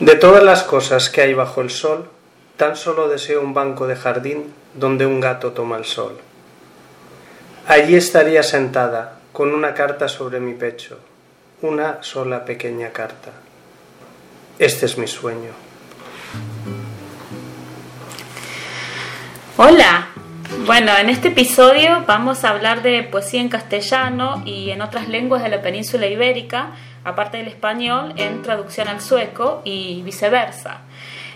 De todas las cosas que hay bajo el sol, tan solo deseo un banco de jardín donde un gato toma el sol. Allí estaría sentada, con una carta sobre mi pecho, una sola pequeña carta. Este es mi sueño. Hola, bueno, en este episodio vamos a hablar de poesía en castellano y en otras lenguas de la península ibérica aparte del español, en traducción al sueco y viceversa.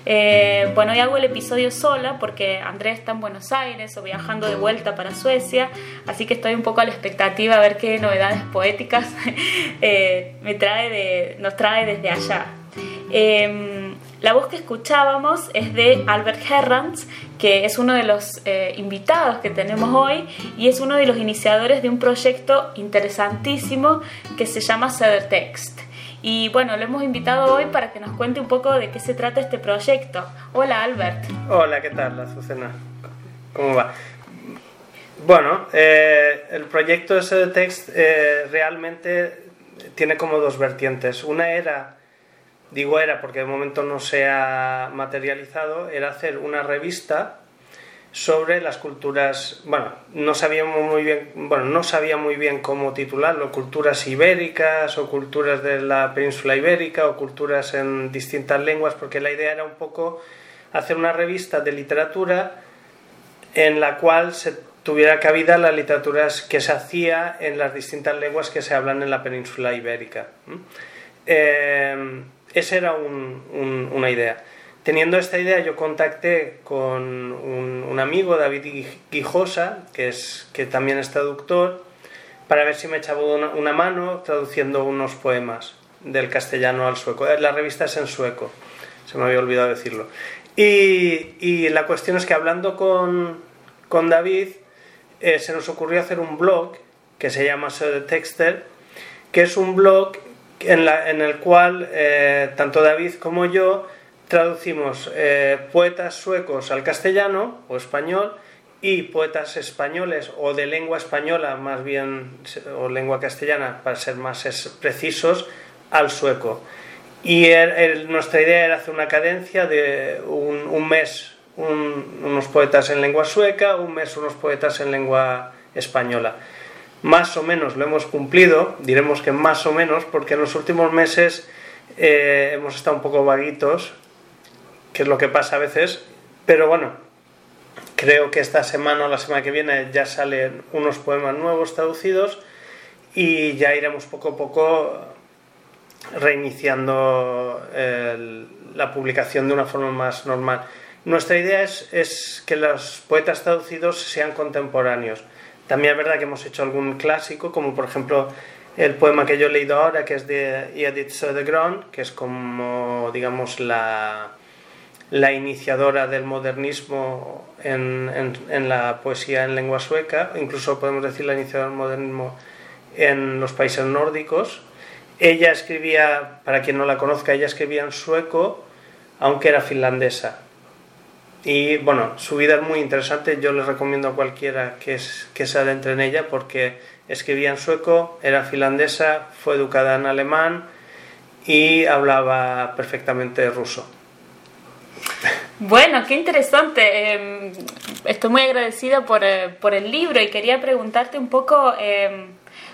Eh, bueno, hoy hago el episodio sola porque Andrés está en Buenos Aires o viajando de vuelta para Suecia, así que estoy un poco a la expectativa a ver qué novedades poéticas eh, me trae de, nos trae desde allá. Em, la voz que escuchábamos es de Albert Herranz, que es uno de los eh, invitados que tenemos hoy y es uno de los iniciadores de un proyecto interesantísimo que se llama Text. Y bueno, lo hemos invitado hoy para que nos cuente un poco de qué se trata este proyecto. Hola Albert. Hola, ¿qué tal, Azucena? ¿Cómo va? Bueno, eh, el proyecto de Text eh, realmente tiene como dos vertientes. Una era digo era porque de momento no se ha materializado, era hacer una revista sobre las culturas, bueno, no sabíamos muy bien, bueno, no sabía muy bien cómo titularlo, culturas ibéricas o culturas de la península ibérica o culturas en distintas lenguas, porque la idea era un poco hacer una revista de literatura en la cual se tuviera cabida la literatura que se hacía en las distintas lenguas que se hablan en la península ibérica. Esa era una idea. Teniendo esta idea, yo contacté con un, amigo, David Guijosa, que, es, que también es traductor, para ver si me echaba una, mano traduciendo unos poemas del castellano al sueco. Eh, la revista es en sueco, se me había olvidado decirlo. Y, la cuestión es que hablando con, David, eh, se nos ocurrió hacer un blog que se llama de Texter, que es un blog en, el cual eh, tanto David como yo traducimos eh, poetas suecos al castellano o español y poetas españoles o de lengua española más bien o lengua castellana para ser más precisos al sueco. Y nuestra idea era hacer una cadencia de un, mes unos poetas en lengua sueca un mes unos poetas en lengua española más o menos lo hemos cumplido, diremos que más o menos, porque en los últimos meses eh, hemos estado un poco vaguitos, que es lo que pasa a veces, pero bueno, creo que esta semana o la semana que viene ya salen unos poemas nuevos traducidos y ya iremos poco a poco reiniciando la publicación de una forma más normal. Nuestra idea es, es que los poetas traducidos sean contemporáneos también es verdad que hemos hecho algún clásico, como por ejemplo el poema que yo he leído ahora, que es de Edith Södergran, que es como, digamos, la, la iniciadora del modernismo en, en, la poesía en lengua sueca, incluso podemos decir la iniciadora del modernismo en los países nórdicos. Ella escribía, para quien no la conozca, ella escribía en sueco, aunque era finlandesa. Y bueno, su vida es muy interesante, yo le recomiendo a cualquiera que, que se adentre en ella porque escribía en sueco, era finlandesa, fue educada en alemán y hablaba perfectamente ruso. Bueno, qué interesante. Em, estoy muy agradecida por, eh, por, el libro y quería preguntarte un poco em,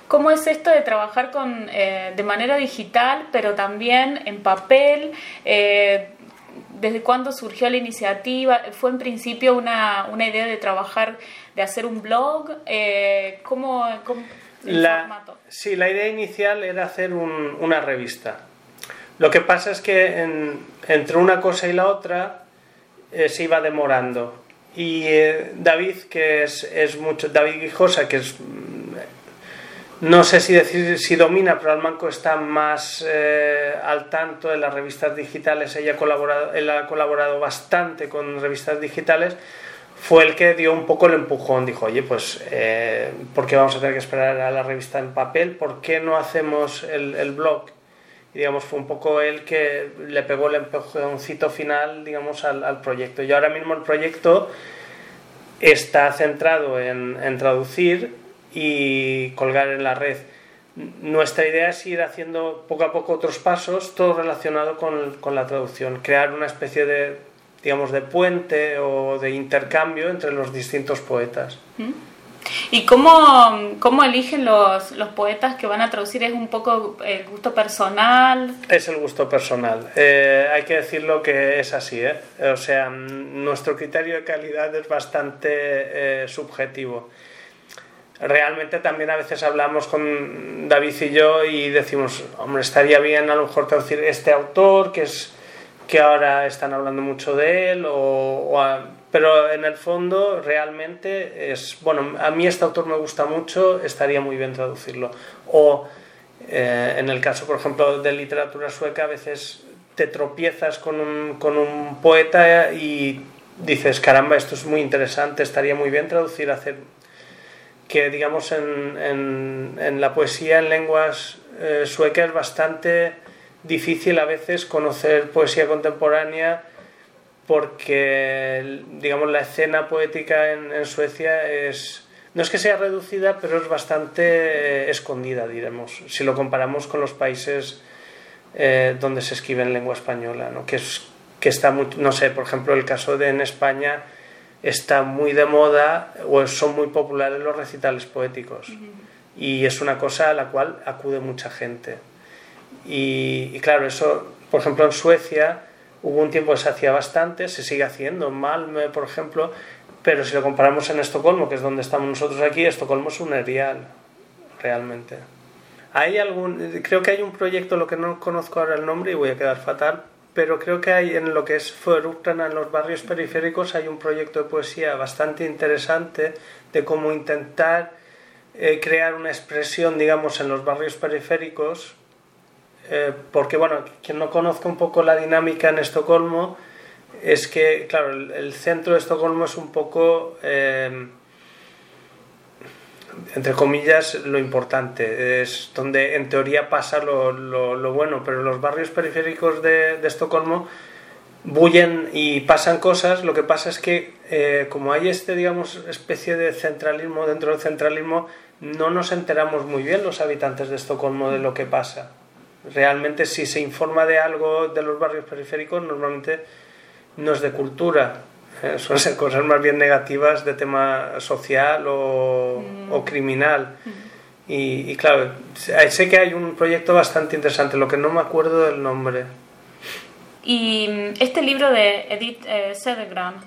cómo es esto de trabajar con, eh, de manera digital, pero también en papel. ¿Desde cuándo surgió la iniciativa? ¿Fue en principio una, una idea de trabajar, de hacer un blog? Eh, ¿Cómo, el formato? Sí, la idea inicial era hacer una revista. Lo que pasa es que entre una cosa y la otra eh, se iba demorando. Y eh, David, que es, es mucho, David Guijosa, que es no sé si decir si domina, pero Almanco está más eh, al tanto de las revistas digitales. Ella ha, colaborado, él ha colaborado bastante con revistas digitales. Fue el que dio un poco el empujón. Dijo, oye, pues, eh, ¿por qué vamos a tener que esperar a la revista en papel? ¿Por qué no hacemos el, blog? Y digamos, fue un poco él que le pegó el empujoncito final, digamos, al, proyecto. Y ahora mismo el proyecto está centrado en, en traducir y colgar en la red. nuestra idea es ir haciendo poco a poco otros pasos, todo relacionado con, con la traducción, crear una especie de, digamos, de puente o de intercambio entre los distintos poetas. ¿Mm? ¿Y cómo, cómo eligen los, los, poetas que van a traducir? ¿Es un poco el gusto personal? Es el gusto personal. Eh, hay que decirlo que es así. ¿eh? O sea, nuestro criterio de calidad es bastante eh, subjetivo. Realmente también a veces hablamos con David y yo y decimos, hombre, estaría bien a lo mejor traducir este autor que es que ahora están hablando mucho de él, o, pero en el fondo realmente es, bueno, a mí este autor me gusta mucho, estaría muy bien traducirlo. O eh, en el caso, por ejemplo, de literatura sueca, a veces te tropiezas con un, con un poeta y dices, caramba, esto es muy interesante, estaría muy bien traducir, hacer que digamos en, en, la poesía en lenguas eh, suecas es bastante difícil a veces conocer poesía contemporánea porque, digamos, la escena poética en, Suecia es, no es que sea reducida, pero es bastante escondida, diremos, si lo comparamos con los países eh, donde se escribe en lengua española, ¿no? que, es, que está no sé, por ejemplo, el caso de en España está muy de moda o son muy populares los recitales poéticos y es una cosa a la cual acude mucha gente. Y, claro, eso, por ejemplo, en Suecia hubo un tiempo que se hacía bastante, se sigue haciendo, en Malmö, por ejemplo, pero si lo comparamos en Estocolmo, que es donde estamos nosotros aquí, Estocolmo es un erial, realmente. Hay algún, creo que hay un proyecto, lo que no conozco ahora el nombre y voy a quedar fatal, pero creo que hay en lo que es Förorterna, en los barrios periféricos, hay un proyecto de poesía bastante interesante de cómo intentar eh, crear una expresión, digamos, en los barrios periféricos eh, porque bueno, quien no conozca un poco la dinámica en Estocolmo, es que, claro, el, centro de Estocolmo es un poco, eh, entre comillas, lo importante, es donde en teoría pasa lo, lo, bueno, pero los barrios periféricos de, de, Estocolmo bullen y pasan cosas, lo que pasa es que eh, como hay este, digamos, especie de centralismo dentro del centralismo, no nos enteramos muy bien los habitantes de Estocolmo de lo que pasa. Realmente si se informa de algo de los barrios periféricos, normalmente no es de cultura, ¿eh? suelen ser cosas más bien negativas de tema social o, mm. criminal. Mm. Y, claro, sé que hay un proyecto bastante interesante, lo que no me acuerdo del nombre. Y mm, este libro de Edith eh,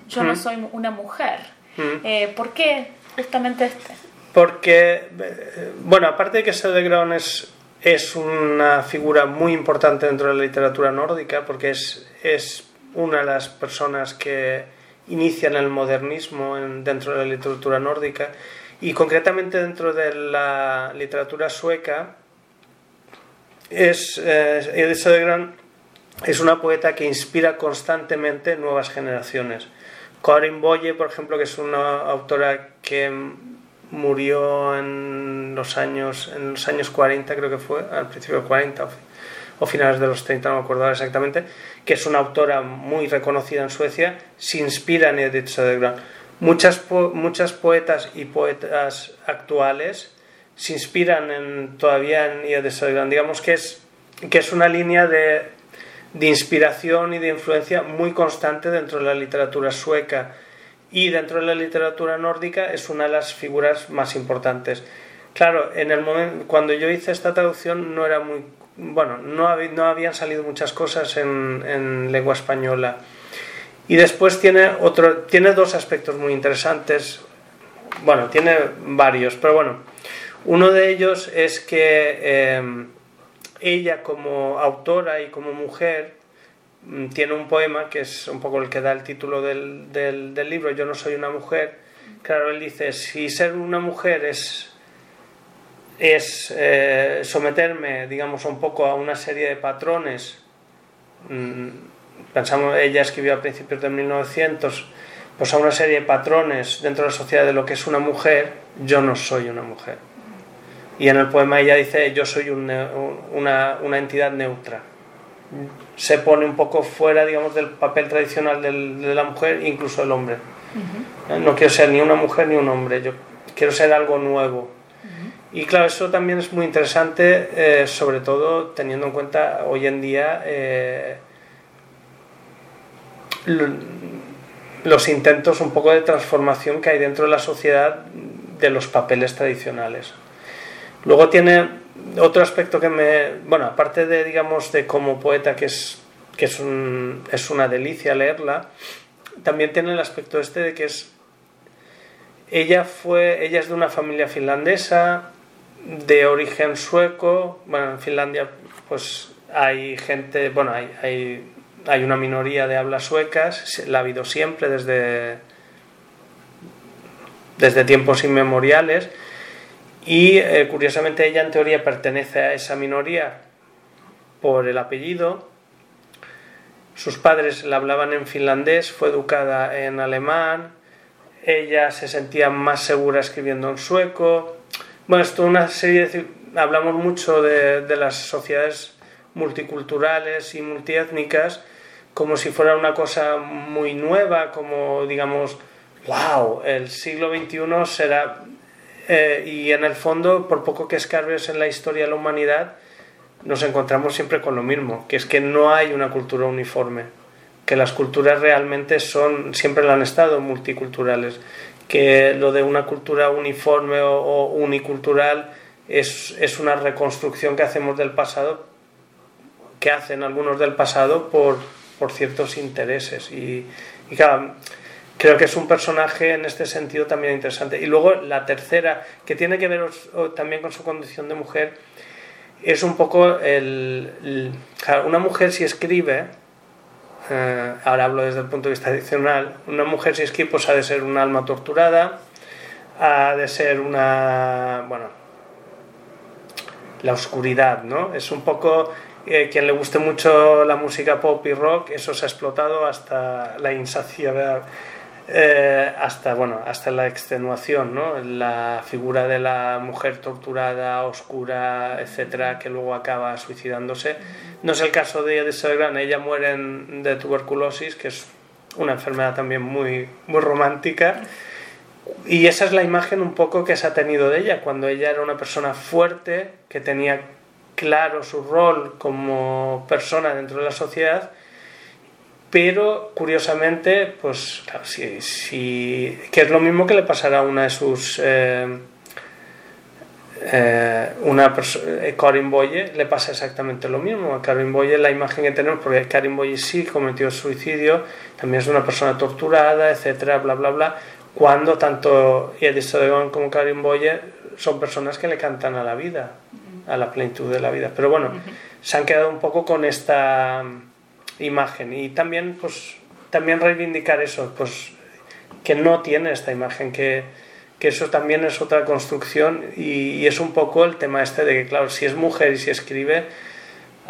Yo no soy una mujer, eh, ¿por qué justamente este? Porque, eh, bueno, aparte de que Cedergran es es una figura muy importante dentro de la literatura nórdica porque es, es una de las personas que inician el modernismo dentro de la literatura nórdica y concretamente dentro de la literatura sueca es eh, es una poeta que inspira constantemente nuevas generaciones. Karin Boye, por ejemplo, que es una autora que murió en los años en los años 40 creo que fue al principio de 40 o, finales de los 30 no me acuerdo exactamente que es una autora muy reconocida en Suecia se inspira en Edith Södergran. Muchas muchas poetas y poetas actuales se inspiran en, todavía en Edith Södergran. Digamos que es que es una línea de, de inspiración y de influencia muy constante dentro de la literatura sueca. Y dentro de la literatura nórdica es una de las figuras más importantes. Claro, en el momento cuando yo hice esta traducción no era muy bueno, no, no habían salido muchas cosas en, en, lengua española. Y después tiene otro tiene dos aspectos muy interesantes. Bueno, tiene varios, pero bueno, uno de ellos es que eh, ella como autora y como mujer Mm, tiene un poema que es un poco el que da el título del, del, libro, Yo no soy una mujer. Claro, él dice, si ser una mujer es, es eh, someterme, digamos, un poco a una serie de patrones, mm, pensamos, ella escribió a principios de 1900, pues a una serie de patrones dentro de la sociedad de lo que es una mujer, yo no soy una mujer. Y en el poema ella dice, yo soy una, una entidad neutra se pone un poco fuera, digamos, del papel tradicional del, de la mujer, incluso el hombre. No quiero ser ni una mujer ni un hombre, yo quiero ser algo nuevo. Y claro, eso también es muy interesante, eh, sobre todo teniendo en cuenta hoy en día eh, los intentos un poco de transformación que hay dentro de la sociedad de los papeles tradicionales. Luego tiene otro aspecto que me, bueno, aparte de, digamos, de como poeta, que es, que es, un, es una delicia leerla, también tiene el aspecto este de que es, ella fue, ella es de una familia finlandesa, de origen sueco, bueno, en Finlandia pues hay gente, bueno, hay, hay, hay una minoría de hablas suecas, la ha habido siempre desde, desde tiempos inmemoriales, y eh, curiosamente ella en teoría pertenece a esa minoría por el apellido. Sus padres la hablaban en finlandés, fue educada en alemán, ella se sentía más segura escribiendo en sueco. Bueno, esto una serie de... Hablamos mucho de, las sociedades multiculturales y multiétnicas como si fuera una cosa muy nueva, como digamos, wow, el siglo XXI será eh, y en el fondo, por poco que escarbes en la historia de la humanidad, nos encontramos siempre con lo mismo, que es que no hay una cultura uniforme, que las culturas realmente son, siempre lo han estado, multiculturales, que lo de una cultura uniforme o, unicultural es, es, una reconstrucción que hacemos del pasado, que hacen algunos del pasado por, por ciertos intereses. Y, claro, creo que es un personaje en este sentido también interesante. Y luego la tercera, que tiene que ver también con su condición de mujer, es un poco el, una mujer si escribe, eh, ahora hablo desde el punto de vista adicional, una mujer si pues ha de ser un alma torturada, ha de ser una, bueno, la oscuridad, ¿no? Es un poco eh, quien le guste mucho la música pop y rock, eso se ha explotado hasta la insaciedad eh, hasta, bueno, hasta la extenuación, ¿no? La figura de la mujer torturada, oscura, etcétera, que luego acaba suicidándose. No es el caso de Edith Gran, ella muere de tuberculosis, que es una enfermedad también muy, muy romántica. Y esa es la imagen un poco que se ha tenido de ella, cuando ella era una persona fuerte, que tenía claro su rol como persona dentro de la sociedad pero curiosamente, pues claro, si, que es lo mismo que le pasará a una de sus eh, eh, una eh, Karin Boye le pasa exactamente lo mismo. A Karin Boye la imagen que tenemos, porque Karin Boye sí cometió suicidio, también es una persona torturada, etcétera, bla, bla, bla. Cuando tanto Edith Sodegon como Karin Boye son personas que le cantan a la vida, a la plenitud de la vida. Pero bueno, se han quedado un poco con esta imagen y también pues también reivindicar eso pues que no tiene esta imagen que, que eso también es otra construcción y, es un poco el tema este de que claro si es mujer y si escribe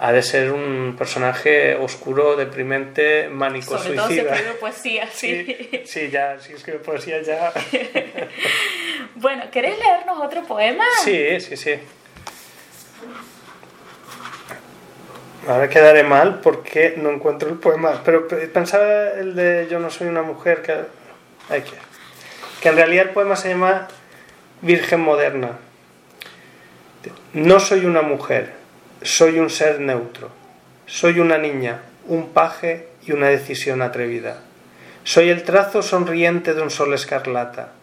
ha de ser un personaje oscuro, deprimente, mánico, Sobre suicida. Todo si escribe poesía, sí. Sí, ya, si escribe poesía ya. bueno, ¿querés leernos otro poema? Sí, sí, sí. Ahora quedaré mal porque no encuentro el poema. Pero pensaba el de Yo no soy una mujer, que, hay que, que en realidad el poema se llama Virgen Moderna. No soy una mujer, soy un ser neutro. Soy una niña, un paje y una decisión atrevida. Soy el trazo sonriente de un sol escarlata.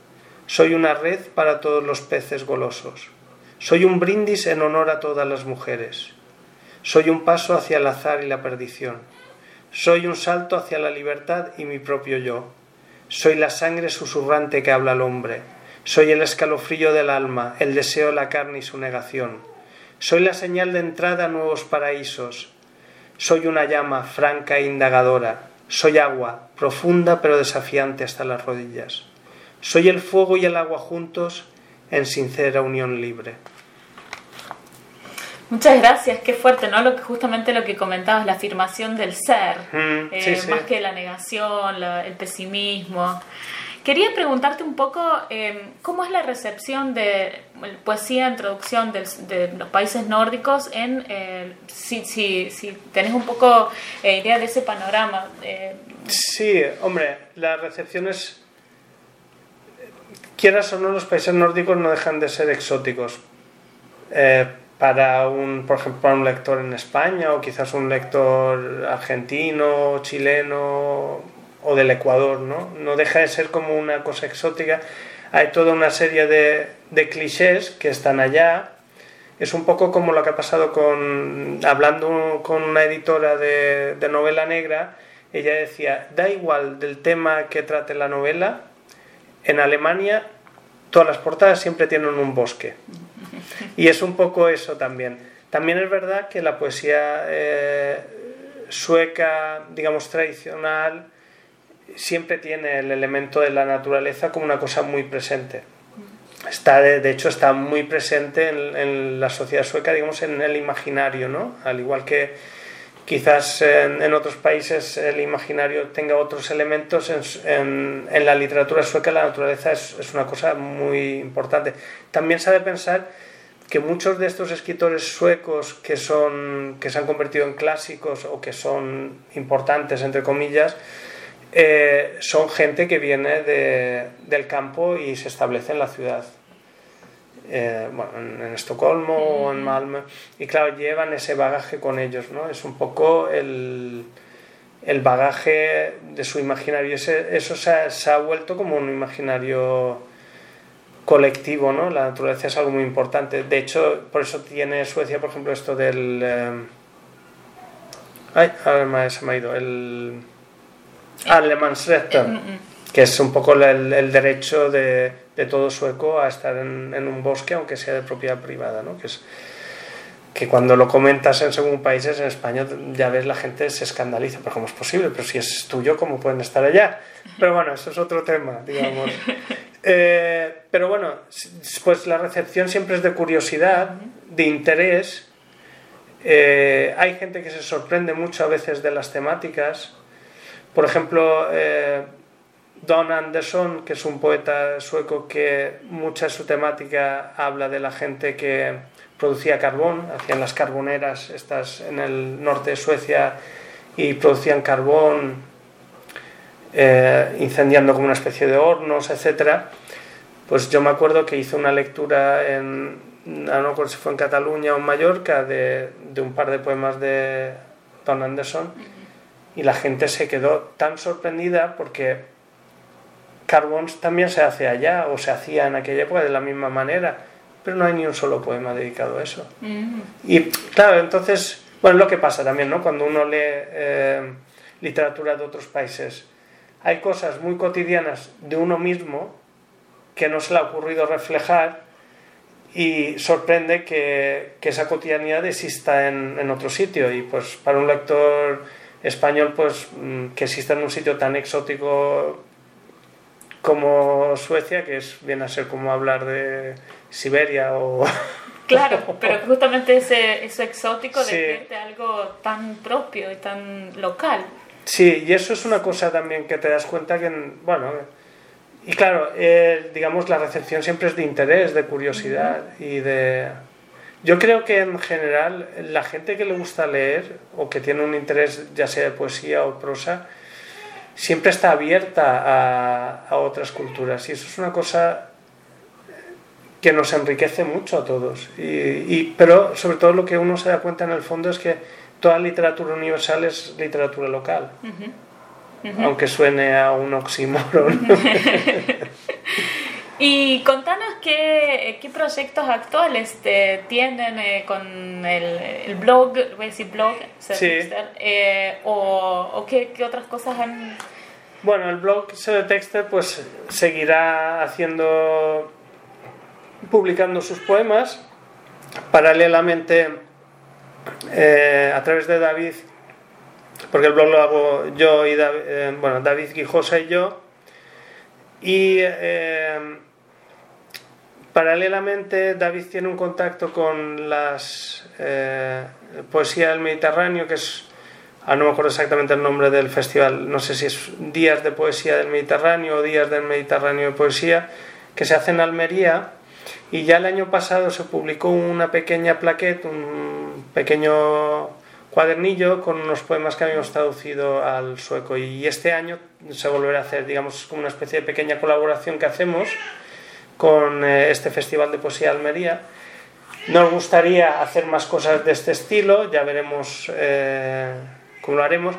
Soy una red para todos los peces golosos. Soy un brindis en honor a todas las mujeres. Soy un paso hacia el azar y la perdición. Soy un salto hacia la libertad y mi propio yo. Soy la sangre susurrante que habla al hombre. Soy el escalofrío del alma, el deseo de la carne y su negación. Soy la señal de entrada a nuevos paraísos. Soy una llama franca e indagadora. Soy agua, profunda pero desafiante hasta las rodillas. Soy el fuego y el agua juntos en sincera unión libre. Muchas gracias, qué fuerte, ¿no? Lo que, justamente lo que comentabas, la afirmación del ser, mm, eh, más que la negación, el pesimismo. Quería preguntarte un poco eh, cómo es la recepción de poesía en traducción de, los países nórdicos en eh, si, si, si, tenés un poco idea de ese panorama. Sí, hombre, la recepción es quieras o no, los países nórdicos no dejan de ser exóticos eh, para un, por ejemplo, para un lector en España o quizás un lector argentino, chileno o del Ecuador, ¿no? No deja de ser como una cosa exótica. Hay toda una serie de, de clichés que están allá. Es un poco como lo que ha pasado con, hablando con una editora de, de novela negra, ella decía, da igual del tema que trate la novela, en Alemania todas las portadas siempre tienen un bosque. Y es un poco eso también. También es verdad que la poesía eh, sueca, digamos, tradicional, siempre tiene el elemento de la naturaleza como una cosa muy presente. Está, de, hecho, está muy presente en, en, la sociedad sueca, digamos, en el imaginario, ¿no? Al igual que quizás en, otros países el imaginario tenga otros elementos, en, en, la literatura sueca la naturaleza es, es, una cosa muy importante. También de pensar que muchos de estos escritores suecos que, son, que se han convertido en clásicos o que son importantes, entre comillas, eh, son gente que viene de, del campo y se establece en la ciudad. Eh, bueno, en, Estocolmo o en Malmö. Y claro, llevan ese bagaje con ellos, ¿no? Es un poco el, el bagaje de su imaginario. Ese, eso se ha, se ha, vuelto como un imaginario colectivo, ¿no? La naturaleza es algo muy importante. De hecho, por eso tiene Suecia, por ejemplo, esto del... Eh... Ay, ahora se me ha ido. El... Allemansrätten, que es un poco el, el derecho de de todo sueco a estar en, en, un bosque, aunque sea de propiedad privada, ¿no? Que es que cuando lo comentas en según países, en España ya ves la gente se escandaliza, pero ¿cómo es posible? Pero si es tuyo, ¿cómo pueden estar allá? Pero bueno, eso es otro tema, digamos. Eh, pero bueno, pues la recepción siempre es de curiosidad, de interés. Eh, hay gente que se sorprende mucho a veces de las temáticas. Por ejemplo, eh, Don Anderson, que es un poeta sueco que mucha de su temática habla de la gente que producía carbón, hacían las carboneras estas en el norte de Suecia y producían carbón eh, incendiando como una especie de hornos, etc. Pues yo me acuerdo que hice una lectura en, no recuerdo si fue en Cataluña o en Mallorca, de, de un par de poemas de Don Anderson y la gente se quedó tan sorprendida porque carbón también se hace allá o se hacía en aquella época de la misma manera, pero no hay ni un solo poema dedicado a eso. Mm. Y claro, entonces, bueno, lo que pasa también, ¿no? Cuando uno lee eh, literatura de otros países, hay cosas muy cotidianas de uno mismo que no se le ha ocurrido reflejar y sorprende que, que esa cotidianidad exista en, en, otro sitio. Y pues para un lector español, pues mm, que exista en un sitio tan exótico como Suecia, que es, viene a ser como hablar de Siberia o... Claro, pero justamente ese, eso exótico sí. de algo tan propio y tan local. Sí, y eso es una cosa también que te das cuenta que, bueno, y claro, eh, digamos, la recepción siempre es de interés, de curiosidad y de... Yo creo que en general la gente que le gusta leer o que tiene un interés ya sea de poesía o prosa, siempre está abierta a, a, otras culturas y eso es una cosa que nos enriquece mucho a todos. Y, y, pero sobre todo lo que uno se da cuenta en el fondo es que toda literatura universal es literatura local, uh -huh. Uh -huh. aunque suene a un oxímoron. Y contanos qué, qué proyectos actuales te tienen eh, con el, el, blog, voy a decir blog, sí. eh, o, o qué, qué, otras cosas han... Bueno, el blog Texter pues seguirá haciendo, publicando sus poemas, paralelamente eh, a través de David, porque el blog lo hago yo y David, eh, bueno, David Guijosa y yo, y eh, Paralelamente, David tiene un contacto con las poesía del Mediterráneo, que es, ah, no me acuerdo exactamente el nombre del festival, no sé si es Días de Poesía del Mediterráneo o Días del Mediterráneo de Poesía, que se hace en Almería. Y ya el año pasado se publicó una pequeña plaqueta, un pequeño cuadernillo con unos poemas que habíamos traducido al sueco. Y este año se volverá a hacer, digamos, como una especie de pequeña colaboración que hacemos con eh, este Festival de Poesía de Almería. Nos gustaría hacer más cosas de este estilo, ya veremos eh, cómo lo haremos.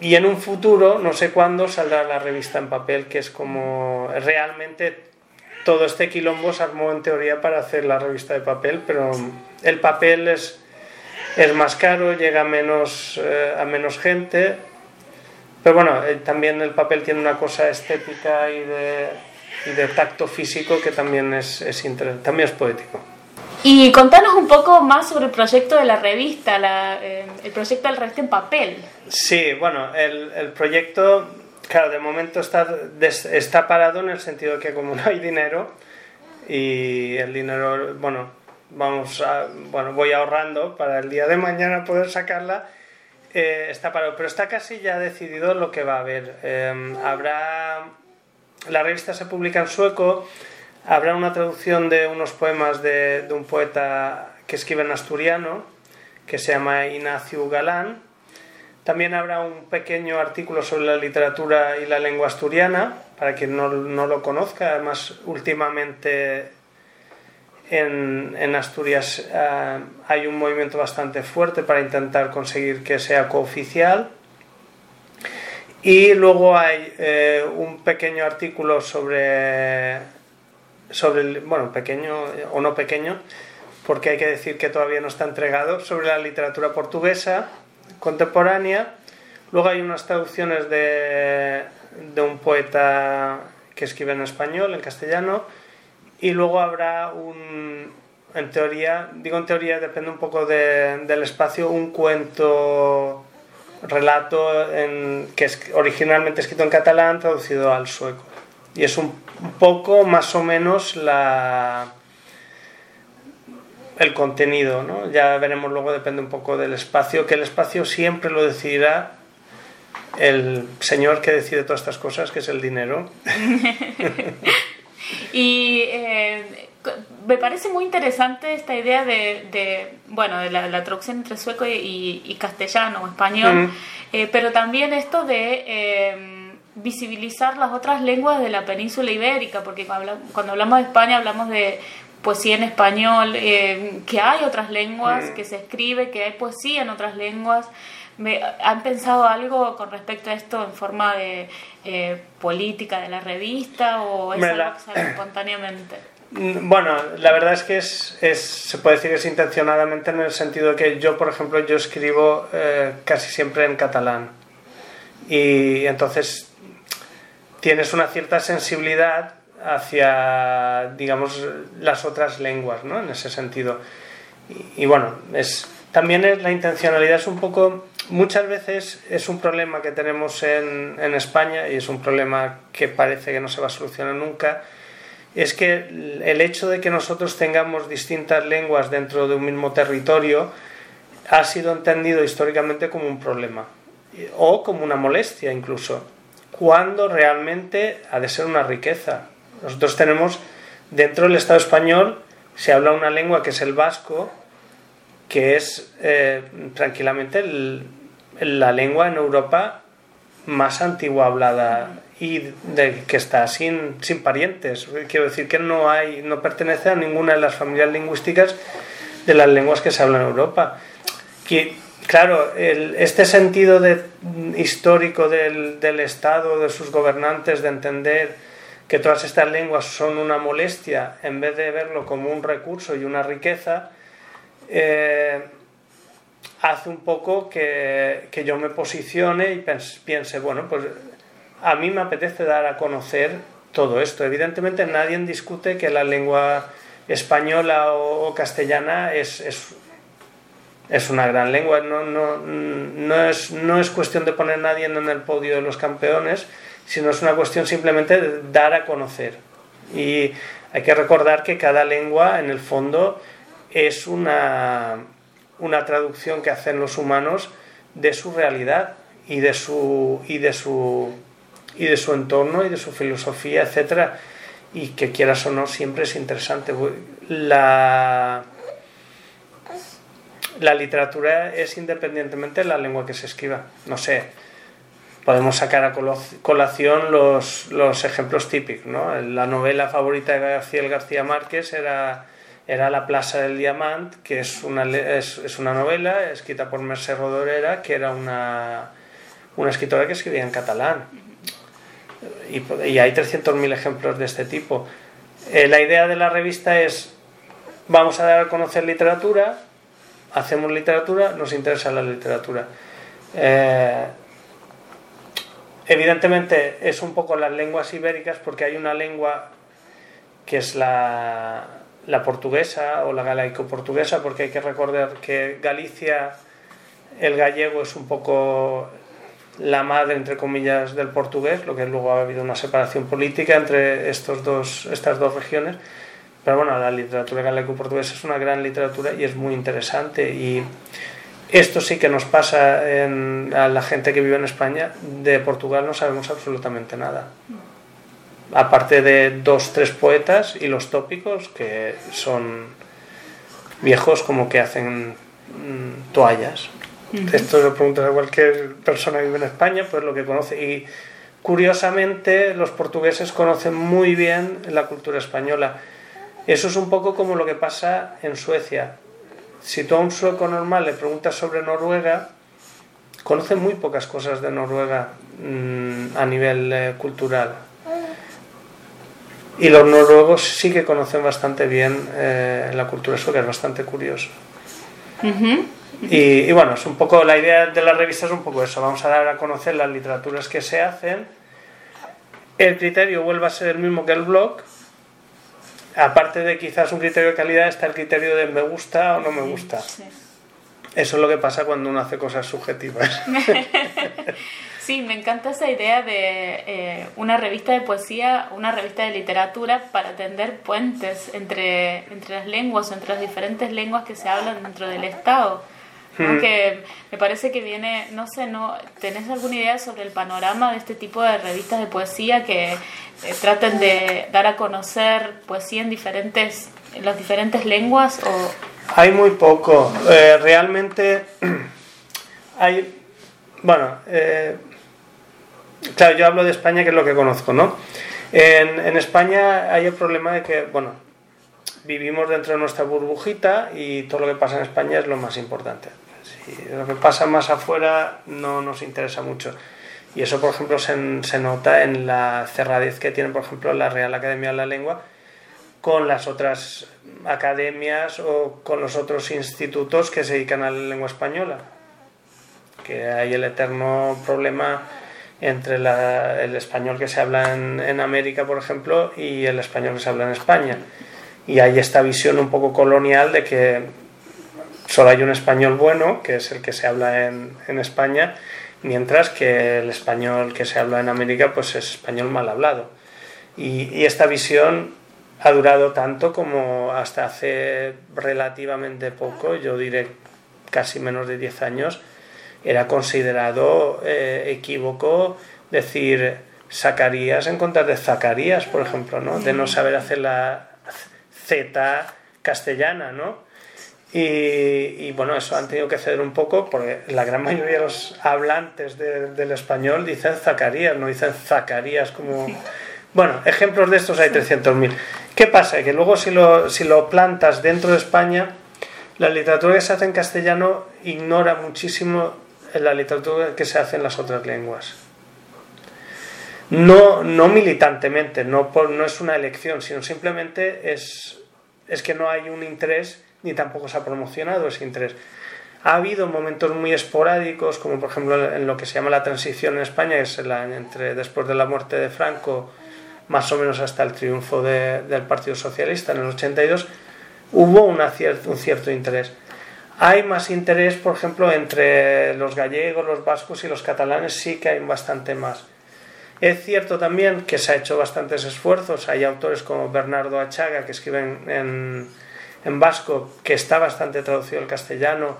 Y en un futuro, no sé cuándo, saldrá la revista en papel, que es como realmente todo este quilombo se armó en teoría para hacer la revista de papel, pero el papel es, es más caro, llega a menos, eh, a menos gente. Pero bueno, eh, también el papel tiene una cosa estética y de, y de tacto físico que también es, es, también es poético. Y contanos un poco más sobre el proyecto de la revista, la, eh, el proyecto de la revista en papel. Sí, bueno, el, el proyecto, claro, de momento está, está parado en el sentido de que como no hay dinero y el dinero, bueno, vamos bueno, voy ahorrando para el día de mañana poder sacarla, eh, está parado, pero está casi ya decidido lo que va a haber. Eh, habrá, la revista se publica en sueco, Habrá una traducción de unos poemas de, de un poeta que escribe en asturiano, que se llama Ignacio Galán. También habrá un pequeño artículo sobre la literatura y la lengua asturiana, para quien no, no lo conozca. Además, últimamente en, Asturias uh, hay un movimiento bastante fuerte para intentar conseguir que sea cooficial. Y luego hay eh, un pequeño artículo sobre sobre el, bueno, pequeño o no pequeño, porque hay que decir que todavía no está entregado, sobre la literatura portuguesa contemporánea. Luego hay unas traducciones de, de un poeta que escribe en español, en castellano, y luego habrá un, en teoría, digo en teoría, depende un poco de, del espacio, un cuento, relato que es originalmente escrito en catalán, traducido al sueco. Y es un un poco más o menos la el contenido, ¿no? Ya veremos luego, depende un poco del espacio, que el espacio siempre lo decidirá el señor que decide todas estas cosas, que es el dinero. y eh, me parece muy interesante esta idea de, bueno, de la, traducción entre sueco y, castellano o español, eh, pero también esto de... Eh, visibilizar las otras lenguas de la península ibérica, porque cuando hablamos de España hablamos de poesía en español, eh, que hay otras lenguas, que se escribe, que hay poesía en otras lenguas. Me, ¿Han pensado algo con respecto a esto en forma de eh, política de la revista o es algo que sale espontáneamente? Mm, bueno, la verdad es que es, es, se puede decir que es intencionadamente en el sentido que yo, por ejemplo, yo escribo eh, casi siempre en catalán. Y entonces tienes una cierta sensibilidad hacia, digamos, las otras lenguas, ¿no? En ese sentido. Y, bueno, es, también es, la intencionalidad es un poco, muchas veces es un problema que tenemos en, en España y es un problema que parece que no se va a solucionar nunca, es que el hecho de que nosotros tengamos distintas lenguas dentro de un mismo territorio ha sido entendido históricamente como un problema o como una molestia incluso cuando realmente ha de ser una riqueza. Nosotros tenemos, dentro del Estado español, se habla una lengua que es el vasco, que es eh, tranquilamente la lengua en Europa más antigua hablada y de, que está sin, sin parientes. Quiero decir que no, hay, no pertenece a ninguna de las familias lingüísticas de las lenguas que se hablan en Europa. Que Claro, este sentido histórico del, Estado, de sus gobernantes, de entender que todas estas lenguas son una molestia, en vez de verlo como un recurso y una riqueza, eh, hace un poco que, yo me posicione y piense, bueno, pues a mí me apetece dar a conocer todo esto. Evidentemente nadie discute que la lengua española o, castellana es es una gran lengua, no, no, no, es, no es cuestión de poner a nadie en el podio de los campeones, sino es una cuestión simplemente de dar a conocer. Y hay que recordar que cada lengua, en el fondo, es una, una traducción que hacen los humanos de su realidad y de su, y de su, y de su entorno y de su filosofía, etc. Y que quieras o no, siempre es interesante. La la literatura es independientemente de la lengua que se escriba. No sé, podemos sacar a colación los, los ejemplos típicos. ¿no? La novela favorita de García García Márquez era era La Plaza del Diamant, que es una, es, una novela escrita por Mercè Rodoreda, que era una, una escritora que escribía en catalán. Y, y hay 300.000 ejemplos de este tipo. Eh, la idea de la revista es, vamos a dar a conocer literatura, hacemos literatura, nos interesa la literatura. Eh, evidentemente es un poco las lenguas ibéricas porque hay una lengua que es la, la portuguesa o la galaico-portuguesa, porque hay que recordar que Galicia, el gallego es un poco la madre, entre comillas, del portugués, lo que luego ha habido una separación política entre estos dos, estas dos regiones. Pero bueno, la literatura galaico-portuguesa es una gran literatura y es muy interesante. Y esto sí que nos pasa a la gente que vive en España. De Portugal no sabemos absolutamente nada aparte de dos, tres poetas y los tópicos que son viejos como que hacen mm, toallas. Esto lo preguntas a cualquier persona que vive en España, pues lo que conoce. Y curiosamente los portugueses conocen muy bien la cultura española. Eso es un poco como lo que pasa en Suecia. Si tú a un sueco normal le preguntas sobre Noruega, conoce muy pocas cosas de Noruega mm, a nivel eh, cultural y los noruegos sí que conocen bastante bien eh, la cultura sueca, es bastante curioso. y, bueno, es un poco la idea de la revista es un poco eso. Vamos a dar a conocer las literaturas que se hacen. El criterio vuelve a ser el mismo que el blog. Aparte de quizás un criterio de calidad, está el criterio de me gusta o no me gusta. Eso es lo que pasa cuando uno hace cosas subjetivas. Sí, me encanta esa idea de eh, una revista de poesía, una revista de literatura para tender puentes entre, entre las lenguas, entre las diferentes lenguas que se hablan dentro del Estado. Hmm. Que me parece que viene, no sé, no ¿tenés alguna idea sobre el panorama de este tipo de revistas de poesía que eh, traten de dar a conocer poesía en diferentes, en las diferentes lenguas? O... Hay muy poco. Eh, realmente hay, bueno, eh, Claro, yo hablo de España, que es lo que conozco, ¿no? En, España hay el problema de que, bueno, vivimos dentro de nuestra burbujita y todo lo que pasa en España es lo más importante. Si lo que pasa más afuera no nos interesa mucho. Y eso, por ejemplo, se, se, nota en la cerradez que tiene, por ejemplo, la Real Academia de la Lengua con las otras academias o con los otros institutos que se dedican a la lengua española. Que hay el eterno problema entre el español que se habla en, América, por ejemplo, y el español que se habla en España. Y hay esta visión un poco colonial de que solo hay un español bueno, que es el que se habla en, España, mientras que el español que se habla en América pues es español mal hablado. Y, y esta visión ha durado tanto como hasta hace relativamente poco, yo diré casi menos de 10 años, era considerado eh, equívoco decir Zacarías en contra de Zacarías, por ejemplo, ¿no? De no saber hacer la Z castellana, ¿no? Y, bueno, eso han tenido que ceder un poco porque la gran mayoría de los hablantes del español dicen Zacarías, no dicen Zacarías como... Bueno, ejemplos de estos hay 300.000. ¿Qué pasa? Que luego si lo, si lo plantas dentro de España, la literatura que se hace en castellano ignora muchísimo en la literatura que se hace en las otras lenguas. No, no militantemente, no, no es una elección, sino simplemente es, es que no hay un interés ni tampoco se ha promocionado ese interés. Ha habido momentos muy esporádicos, como por ejemplo en lo que se llama la transición en España, es entre, después de la muerte de Franco, más o menos hasta el triunfo del Partido Socialista en el 82, hubo una un cierto interés. Hay más interés, por ejemplo, entre los gallegos, los vascos y los catalanes, sí que hay bastante más. Es cierto también que se ha hecho bastantes esfuerzos. Hay autores como Bernardo Achaga, que escriben en, en vasco, que está bastante traducido al castellano,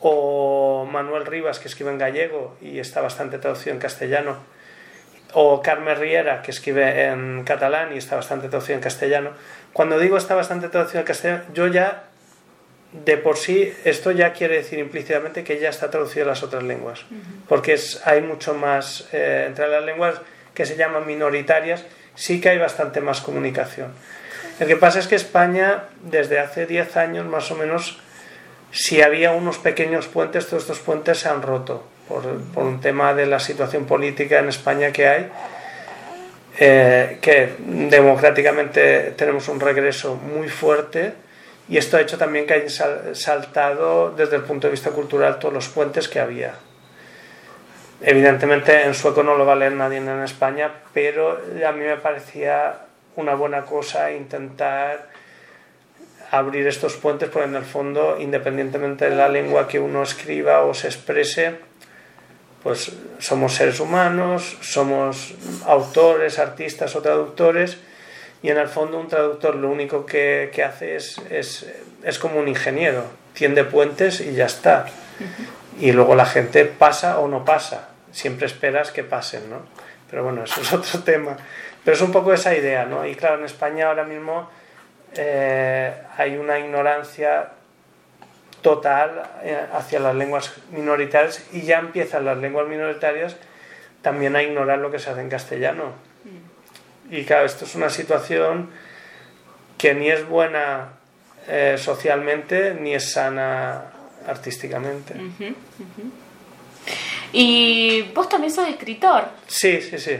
o Manuel Rivas, que escribe en gallego y está bastante traducido en castellano, o Carmen Riera, que escribe en catalán y está bastante traducido en castellano. Cuando digo está bastante traducido en castellano, yo ya de por sí esto ya quiere decir implícitamente que ya está traducido a las otras lenguas, porque es, hay mucho más, eh, entre las lenguas que se llaman minoritarias, sí que hay bastante más comunicación. El que pasa es que España, desde hace 10 años más o menos, si había unos pequeños puentes, todos estos puentes se han roto por, por un tema de la situación política en España que hay, eh, que democráticamente tenemos un regreso muy fuerte y esto ha hecho también que hayan saltado desde el punto de vista cultural todos los puentes que había. Evidentemente en sueco no lo va a nadie en España, pero a mí me parecía una buena cosa intentar abrir estos puentes, porque en el fondo, independientemente de la lengua que uno escriba o se exprese, pues somos seres humanos, somos autores, artistas o traductores, y en el fondo un traductor lo único que, hace es, es, es, como un ingeniero, tiende puentes y ya está. Y luego la gente pasa o no pasa, siempre esperas que pasen, ¿no? Pero bueno, eso es otro tema. Pero es un poco esa idea, ¿no? Y claro, en España ahora mismo eh, hay una ignorancia total eh, hacia las lenguas minoritarias y ya empiezan las lenguas minoritarias también a ignorar lo que se hace en castellano. Y claro, esto es una situación que ni es buena eh, socialmente ni es sana artísticamente. Y vos también sos escritor. Sí, sí, sí.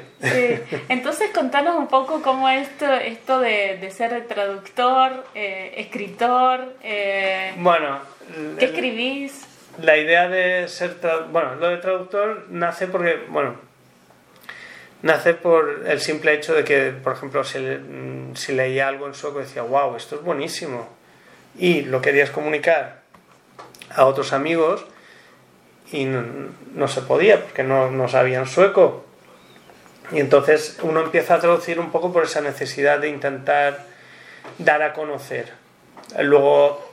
Entonces contanos un poco cómo es esto, esto de, ser traductor, eh, escritor. Eh, bueno. ¿Qué escribís? La idea de ser bueno, lo de traductor nace porque, bueno, nace por el simple hecho de que, por ejemplo, si, mm, si leía algo en sueco decía, wow, esto es buenísimo. Y lo querías comunicar a otros amigos y no, se podía porque no, no, sabían sueco. Y entonces uno empieza a traducir un poco por esa necesidad de intentar dar a conocer. Luego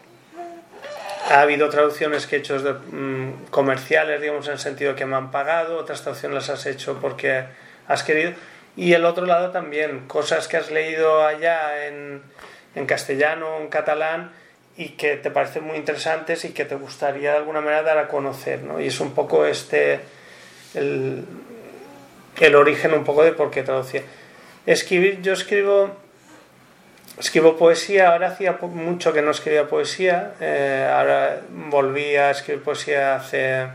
ha habido traducciones que he hecho de, mm, comerciales, digamos, en el sentido que me han pagado, otras traducciones las has hecho porque has querido. Y el otro lado también, cosas que has leído allá en, en castellano, en catalán, y que te parecen muy interesantes y que te gustaría de alguna manera dar a conocer, ¿no? Y es un poco este el, el origen un poco de por qué traducía. Escribir, yo escribo escribo poesía, ahora hacía mucho que no escribía poesía, eh, ahora volví a escribir poesía hace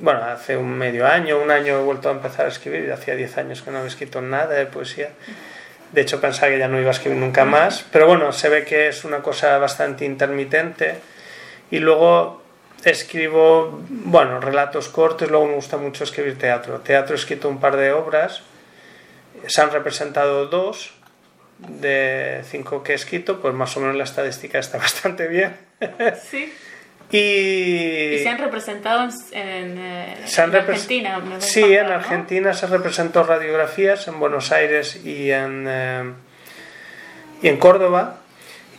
bueno, hace un medio año, un año he vuelto a empezar a escribir, hacía 10 años que no había escrito nada de poesía. De hecho, pensaba que ya no iba a escribir nunca más. Pero bueno, se ve que es una cosa bastante intermitente. Y luego escribo, bueno, relatos cortos. Luego me gusta mucho escribir teatro. Teatro he escrito un par de obras. Se han representado dos de cinco que he escrito. Pues más o menos la estadística está bastante bien. Sí. Y, se han representado en, eh, Argentina. sí, en Argentina se representó radiografías en Buenos Aires y en, eh, y en Córdoba.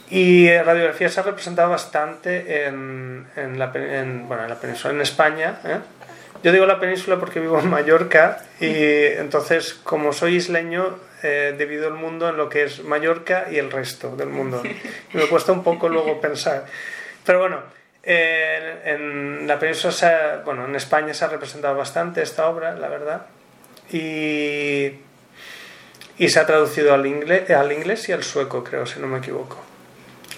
Y radiografías se ha representado bastante en, en, la, bueno, en la península, en España. ¿eh? Yo digo la península porque vivo en Mallorca y entonces como soy isleño eh, divido el mundo en lo que es Mallorca y el resto del mundo. Y me cuesta un poco luego pensar. Pero bueno, en la península, bueno, en España se ha representado bastante esta obra, la verdad, y, y se ha traducido al inglés, al inglés y al sueco, creo, si no me equivoco.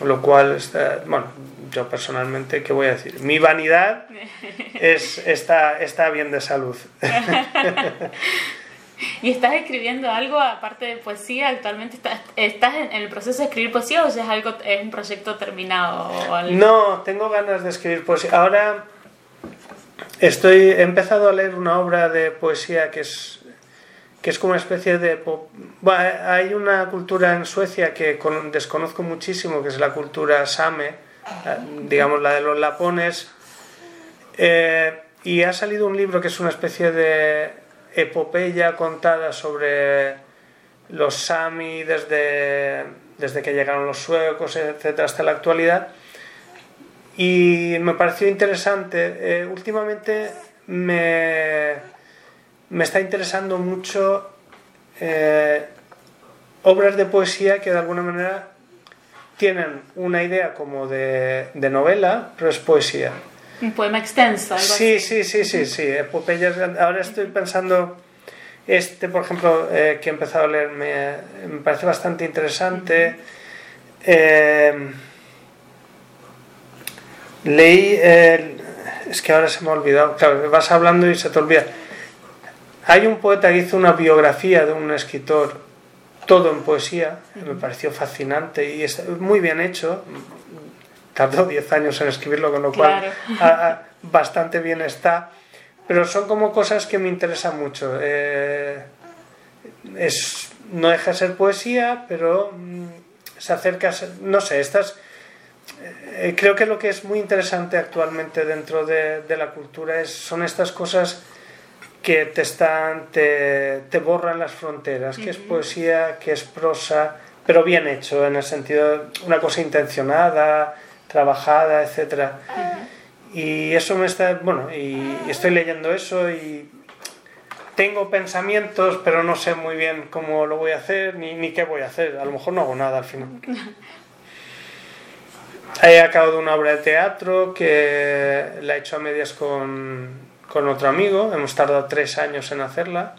Lo cual, está, bueno, yo personalmente, ¿qué voy a decir? Mi vanidad es, está, está bien de salud. ¿Y estás escribiendo algo aparte de poesía? ¿Actualmente estás, en el proceso de escribir poesía o es, algo, es un proyecto terminado? No, tengo ganas de escribir poesía. Ahora estoy, he empezado a leer una obra de poesía que es, que es como una especie de... hay una cultura en Suecia que desconozco muchísimo, que es la cultura same, digamos la de los lapones. Eh, y ha salido un libro que es una especie de epopeya contada sobre los Sami desde, desde que llegaron los suecos, etcétera, hasta la actualidad. Y me pareció interesante. Eh, últimamente me, me, está interesando mucho eh, obras de poesía que de alguna manera tienen una idea como de, de novela, pero es poesía. Un poema extenso. sí, sí, sí, sí, sí, epopeyas. Ahora estoy pensando Este, por ejemplo, eh, que he empezado a leer, me, me parece bastante interesante. Eh, leí, es que ahora se me ha olvidado, claro, vas hablando y se te olvida. Hay un poeta que hizo una biografía de un escritor, todo en poesía, me pareció fascinante y está muy bien hecho. Tardó 10 años en escribirlo, con lo cual Claro. a- a- bastante bien está. Pero son como cosas que me interesan mucho. Eh, es, no deja de ser poesía, pero mm, se acerca, a ser- no sé, estas... eh, creo que lo que es muy interesante actualmente dentro de, de la cultura es, son estas cosas que te están te, te borran las fronteras, que es poesía, que es prosa, pero bien hecho, en el sentido de una cosa intencionada, trabajada, etcétera. Y eso me está, bueno, y estoy leyendo eso y tengo pensamientos, pero no sé muy bien cómo lo voy a hacer ni, ni qué voy a hacer. A lo mejor no hago nada al final. He acabado una obra de teatro que la he hecho a medias con, con otro amigo. Hemos tardado tres años en hacerla.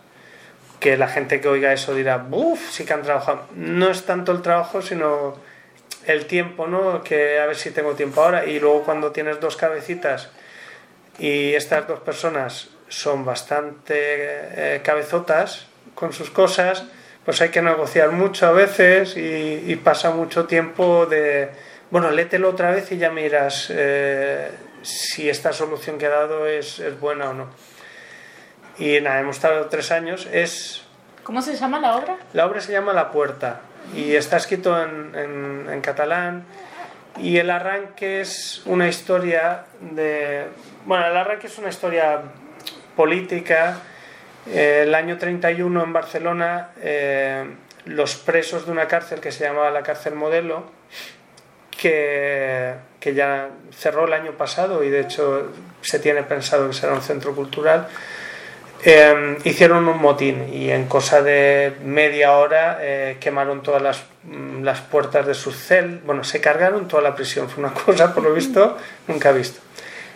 Que la gente que oiga eso dirá, ¡buf! Sí que han trabajado. No es tanto el trabajo, sino el tiempo, ¿no? Que a ver si tengo tiempo ahora. Y luego cuando tienes dos cabecitas y estas dos personas son bastante eh, cabezotas con sus cosas, pues hay que negociar mucho a veces y, y pasa mucho tiempo de, bueno, lételo otra vez y ya miras eh, si esta solución que he dado es, es buena o no. Y nada, hemos tardado tres años. Es, ¿Cómo se llama la obra? la obra se llama La Puerta y está escrito en, en- en catalán y el arranque es una historia de... Bueno, el arranque es una historia política. Eh, el año 31 en Barcelona eh, los presos de una cárcel que se llamaba la cárcel modelo que, que ya cerró el año pasado y de hecho se tiene pensado que será un centro cultural eh, hicieron un motín y en cosa de media hora eh, quemaron todas las, mm, las puertas de sus cel. Bueno se cargaron toda la prisión fue una cosa por lo visto nunca visto.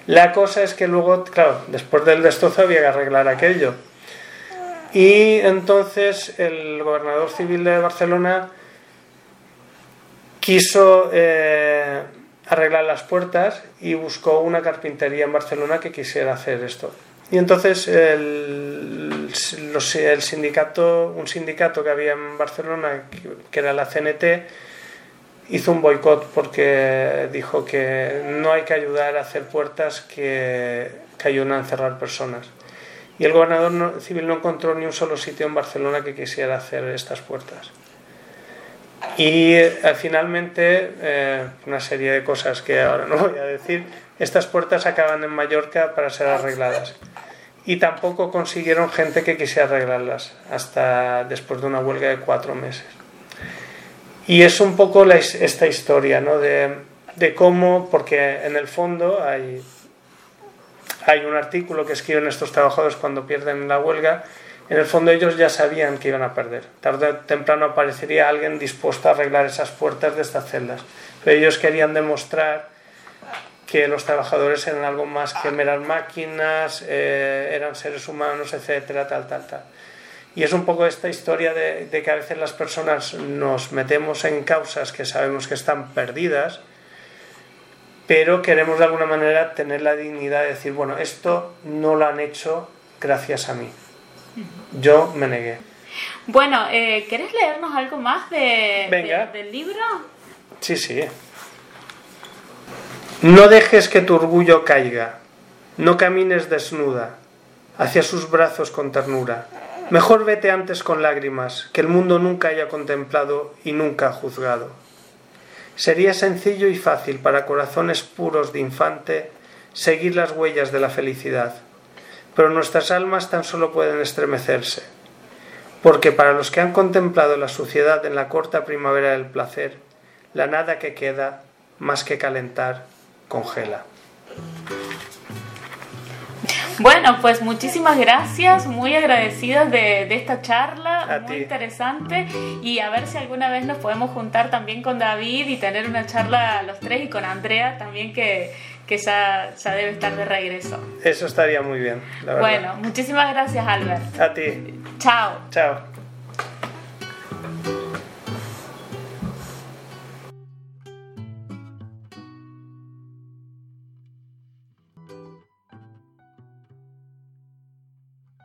La cosa es que luego claro después del destrozo había que arreglar aquello. Y entonces el gobernador civil de Barcelona quiso eh, arreglar las puertas y buscó una carpintería en Barcelona que quisiera hacer esto. Y entonces el, el sindicato, un sindicato que había en Barcelona, que, era la CNT, hizo un boicot porque dijo que no hay que ayudar a hacer puertas que, que ayudan a encerrar personas. Y el gobernador civil no encontró ni un solo sitio en Barcelona que quisiera hacer estas puertas. Y eh, finalmente, eh, una serie de cosas que ahora no voy a decir, estas puertas acaban en Mallorca para ser arregladas. Y tampoco consiguieron gente que quisiera arreglarlas hasta después de una huelga de cuatro meses. Y es un poco esta historia, ¿no? De, de cómo, porque en el fondo hay, hay un artículo que escriben estos trabajadores cuando pierden la huelga. En el fondo ellos ya sabían que iban a perder. Tarde o temprano aparecería alguien dispuesto a arreglar esas puertas de estas celdas. Pero ellos querían demostrar que los trabajadores eran algo más que meras máquinas, eh, eran seres humanos, etcétera, tal, tal, tal. Y es un poco esta historia de, de que a veces las personas nos metemos en causas que sabemos que están perdidas, pero queremos de alguna manera tener la dignidad de decir, bueno, esto no lo han hecho gracias a mí. Yo me negué. Bueno, eh, ¿querés leernos algo más de, Venga. de- del libro? Sí, sí. No dejes que tu orgullo caiga. No camines desnuda hacia sus brazos con ternura. Mejor vete antes con lágrimas, que el mundo nunca haya contemplado y nunca juzgado. Sería sencillo y fácil para corazones puros de infante seguir las huellas de la felicidad, pero nuestras almas tan solo pueden estremecerse, porque para los que han contemplado la suciedad en la corta primavera del placer, la nada que queda, más que calentar, congela. Bueno, pues muchísimas gracias, muy agradecidas de, de esta charla, A muy ti. interesante y a ver si alguna vez nos podemos juntar también con David y tener una charla los tres y con Andrea también que, que ya, ya debe estar de regreso. Eso estaría muy bien, la verdad. Bueno, muchísimas gracias Albert. A ti. Chao. Chao.